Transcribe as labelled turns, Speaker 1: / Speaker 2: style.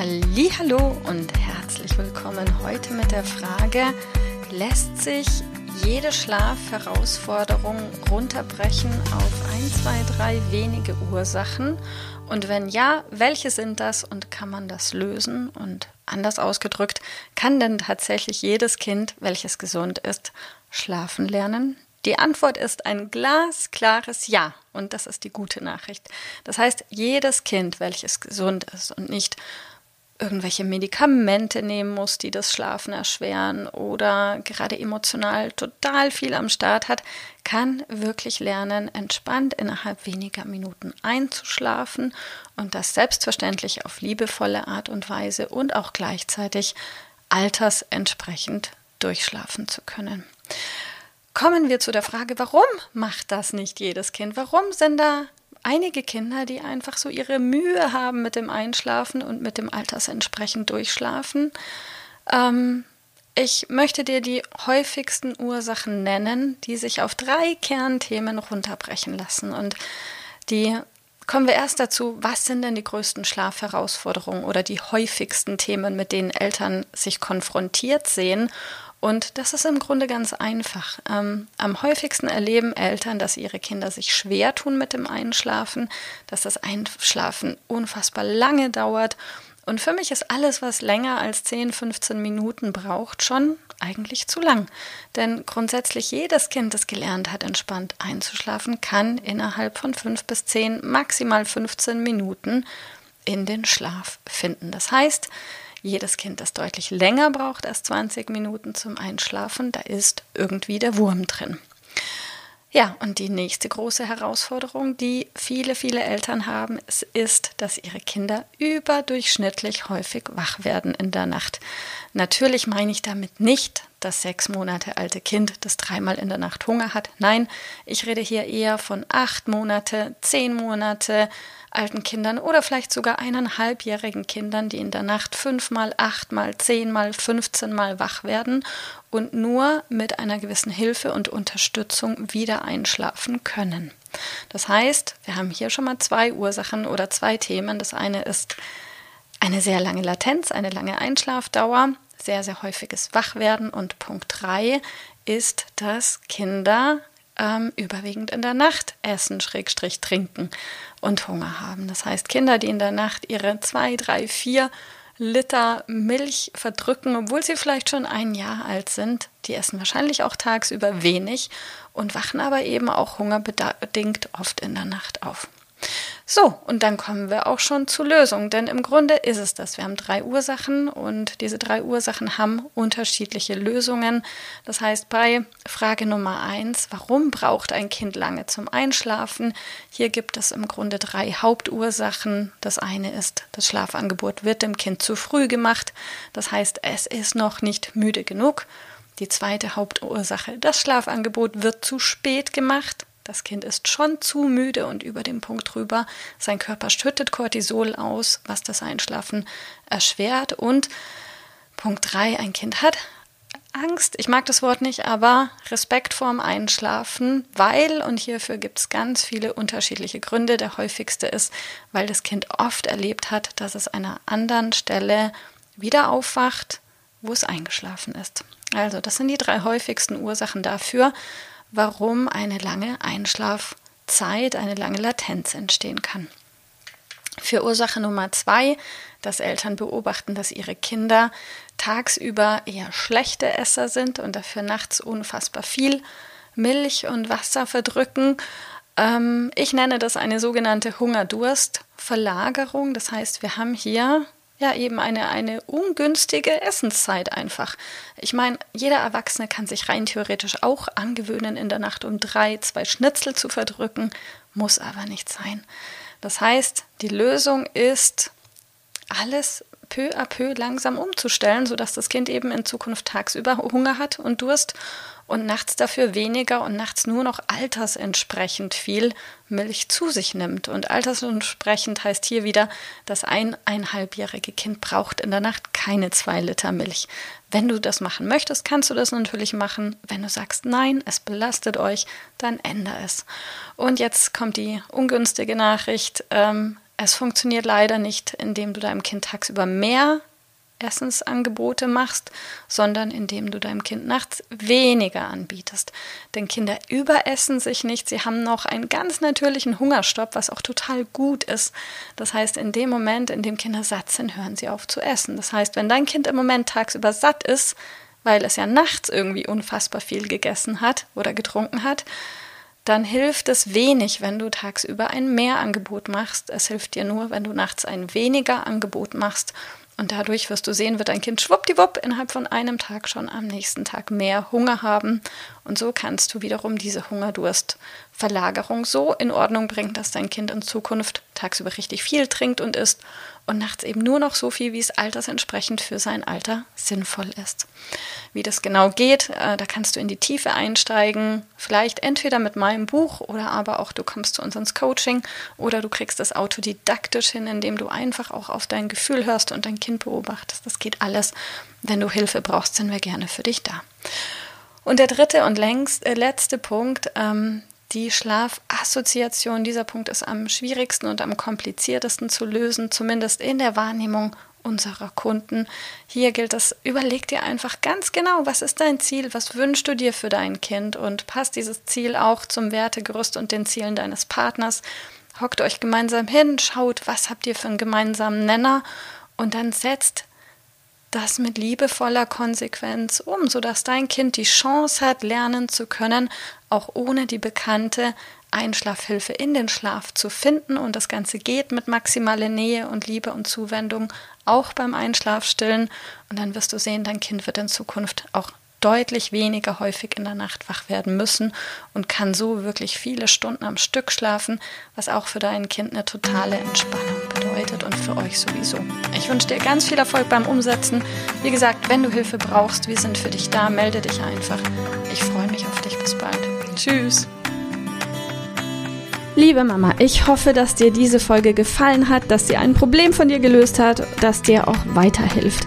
Speaker 1: Hallo und herzlich willkommen heute mit der Frage, lässt sich jede Schlafherausforderung runterbrechen auf ein, zwei, drei wenige Ursachen? Und wenn ja, welche sind das und kann man das lösen? Und anders ausgedrückt, kann denn tatsächlich jedes Kind, welches gesund ist, schlafen lernen? Die Antwort ist ein glasklares Ja. Und das ist die gute Nachricht. Das heißt, jedes Kind, welches gesund ist und nicht irgendwelche Medikamente nehmen muss, die das Schlafen erschweren oder gerade emotional total viel am Start hat, kann wirklich lernen, entspannt innerhalb weniger Minuten einzuschlafen und das selbstverständlich auf liebevolle Art und Weise und auch gleichzeitig altersentsprechend durchschlafen zu können. Kommen wir zu der Frage, warum macht das nicht jedes Kind? Warum sind da einige Kinder, die einfach so ihre Mühe haben mit dem Einschlafen und mit dem altersentsprechend Durchschlafen. Ähm, ich möchte dir die häufigsten Ursachen nennen, die sich auf drei Kernthemen runterbrechen lassen. Und die kommen wir erst dazu, was sind denn die größten Schlafherausforderungen oder die häufigsten Themen, mit denen Eltern sich konfrontiert sehen und das ist im Grunde ganz einfach. Ähm, am häufigsten erleben Eltern, dass ihre Kinder sich schwer tun mit dem Einschlafen, dass das Einschlafen unfassbar lange dauert. Und für mich ist alles, was länger als 10, 15 Minuten braucht, schon eigentlich zu lang. Denn grundsätzlich jedes Kind, das gelernt hat, entspannt einzuschlafen, kann innerhalb von 5 bis 10, maximal 15 Minuten in den Schlaf finden. Das heißt, jedes Kind, das deutlich länger braucht als 20 Minuten zum Einschlafen, da ist irgendwie der Wurm drin. Ja, und die nächste große Herausforderung, die viele, viele Eltern haben, ist, dass ihre Kinder überdurchschnittlich häufig wach werden in der Nacht. Natürlich meine ich damit nicht das sechs Monate alte Kind, das dreimal in der Nacht Hunger hat. Nein, ich rede hier eher von acht Monate, zehn Monate, alten Kindern oder vielleicht sogar eineinhalbjährigen Kindern, die in der Nacht fünfmal, achtmal, zehnmal, fünfzehnmal wach werden und nur mit einer gewissen Hilfe und Unterstützung wieder einschlafen können. Das heißt, wir haben hier schon mal zwei Ursachen oder zwei Themen. Das eine ist eine sehr lange Latenz, eine lange Einschlafdauer, sehr, sehr häufiges Wachwerden und Punkt drei ist, dass Kinder ähm, überwiegend in der Nacht essen, Schrägstrich trinken und Hunger haben. Das heißt, Kinder, die in der Nacht ihre zwei, drei, vier Liter Milch verdrücken, obwohl sie vielleicht schon ein Jahr alt sind, die essen wahrscheinlich auch tagsüber wenig und wachen aber eben auch hungerbedingt oft in der Nacht auf. So, und dann kommen wir auch schon zur Lösung, denn im Grunde ist es das. Wir haben drei Ursachen und diese drei Ursachen haben unterschiedliche Lösungen. Das heißt, bei Frage Nummer eins, warum braucht ein Kind lange zum Einschlafen? Hier gibt es im Grunde drei Hauptursachen. Das eine ist, das Schlafangebot wird dem Kind zu früh gemacht. Das heißt, es ist noch nicht müde genug. Die zweite Hauptursache, das Schlafangebot wird zu spät gemacht. Das Kind ist schon zu müde und über dem Punkt drüber. Sein Körper schüttet Cortisol aus, was das Einschlafen erschwert. Und Punkt 3, ein Kind hat Angst, ich mag das Wort nicht, aber Respekt vorm Einschlafen, weil, und hierfür gibt es ganz viele unterschiedliche Gründe, der häufigste ist, weil das Kind oft erlebt hat, dass es an einer anderen Stelle wieder aufwacht, wo es eingeschlafen ist. Also, das sind die drei häufigsten Ursachen dafür, warum eine lange Einschlafzeit, eine lange Latenz entstehen kann. Für Ursache Nummer zwei, dass Eltern beobachten, dass ihre Kinder tagsüber eher schlechte Esser sind und dafür nachts unfassbar viel Milch und Wasser verdrücken. Ähm, ich nenne das eine sogenannte Hungerdurstverlagerung. Das heißt, wir haben hier ja eben eine, eine ungünstige Essenszeit einfach. Ich meine, jeder Erwachsene kann sich rein theoretisch auch angewöhnen, in der Nacht um drei zwei Schnitzel zu verdrücken, muss aber nicht sein. Das heißt, die Lösung ist, alles peu à peu langsam umzustellen, sodass das Kind eben in Zukunft tagsüber Hunger hat und Durst und nachts dafür weniger und nachts nur noch altersentsprechend viel Milch zu sich nimmt. Und altersentsprechend heißt hier wieder, das ein eineinhalbjährige Kind braucht in der Nacht keine zwei Liter Milch. Wenn du das machen möchtest, kannst du das natürlich machen. Wenn du sagst, nein, es belastet euch, dann ändere es. Und jetzt kommt die ungünstige Nachricht. Ähm, es funktioniert leider nicht, indem du deinem Kind tagsüber mehr Essensangebote machst, sondern indem du deinem Kind nachts weniger anbietest. Denn Kinder überessen sich nicht, sie haben noch einen ganz natürlichen Hungerstopp, was auch total gut ist. Das heißt, in dem Moment, in dem Kinder satt sind, hören sie auf zu essen. Das heißt, wenn dein Kind im Moment tagsüber satt ist, weil es ja nachts irgendwie unfassbar viel gegessen hat oder getrunken hat, dann hilft es wenig, wenn du tagsüber ein Mehrangebot machst. Es hilft dir nur, wenn du nachts ein weniger Angebot machst und dadurch wirst du sehen, wird dein Kind schwuppdiwupp innerhalb von einem Tag schon am nächsten Tag mehr Hunger haben. Und so kannst du wiederum diese Hungerdurstverlagerung so in Ordnung bringen, dass dein Kind in Zukunft tagsüber richtig viel trinkt und isst und nachts eben nur noch so viel, wie es altersentsprechend für sein Alter sinnvoll ist. Wie das genau geht, äh, da kannst du in die Tiefe einsteigen, vielleicht entweder mit meinem Buch oder aber auch du kommst zu uns ins Coaching oder du kriegst das autodidaktisch hin, indem du einfach auch auf dein Gefühl hörst und dein Kind beobachtest. Das geht alles. Wenn du Hilfe brauchst, sind wir gerne für dich da. Und der dritte und längst, äh, letzte Punkt, ähm, die Schlafassoziation. Dieser Punkt ist am schwierigsten und am kompliziertesten zu lösen, zumindest in der Wahrnehmung unserer Kunden. Hier gilt es, überleg dir einfach ganz genau, was ist dein Ziel, was wünschst du dir für dein Kind und passt dieses Ziel auch zum Wertegerüst und den Zielen deines Partners. Hockt euch gemeinsam hin, schaut, was habt ihr für einen gemeinsamen Nenner und dann setzt das mit liebevoller Konsequenz um, sodass dein Kind die Chance hat, lernen zu können, auch ohne die bekannte Einschlafhilfe in den Schlaf zu finden. Und das Ganze geht mit maximaler Nähe und Liebe und Zuwendung auch beim Einschlafstillen. Und dann wirst du sehen, dein Kind wird in Zukunft auch deutlich weniger häufig in der Nacht wach werden müssen und kann so wirklich viele Stunden am Stück schlafen, was auch für dein Kind eine totale Entspannung bedeutet und für euch sowieso. Ich wünsche dir ganz viel Erfolg beim Umsetzen. Wie gesagt, wenn du Hilfe brauchst, wir sind für dich da, melde dich einfach. Ich freue mich auf dich. Bis bald. Tschüss.
Speaker 2: Liebe Mama, ich hoffe, dass dir diese Folge gefallen hat, dass sie ein Problem von dir gelöst hat, dass dir auch weiterhilft.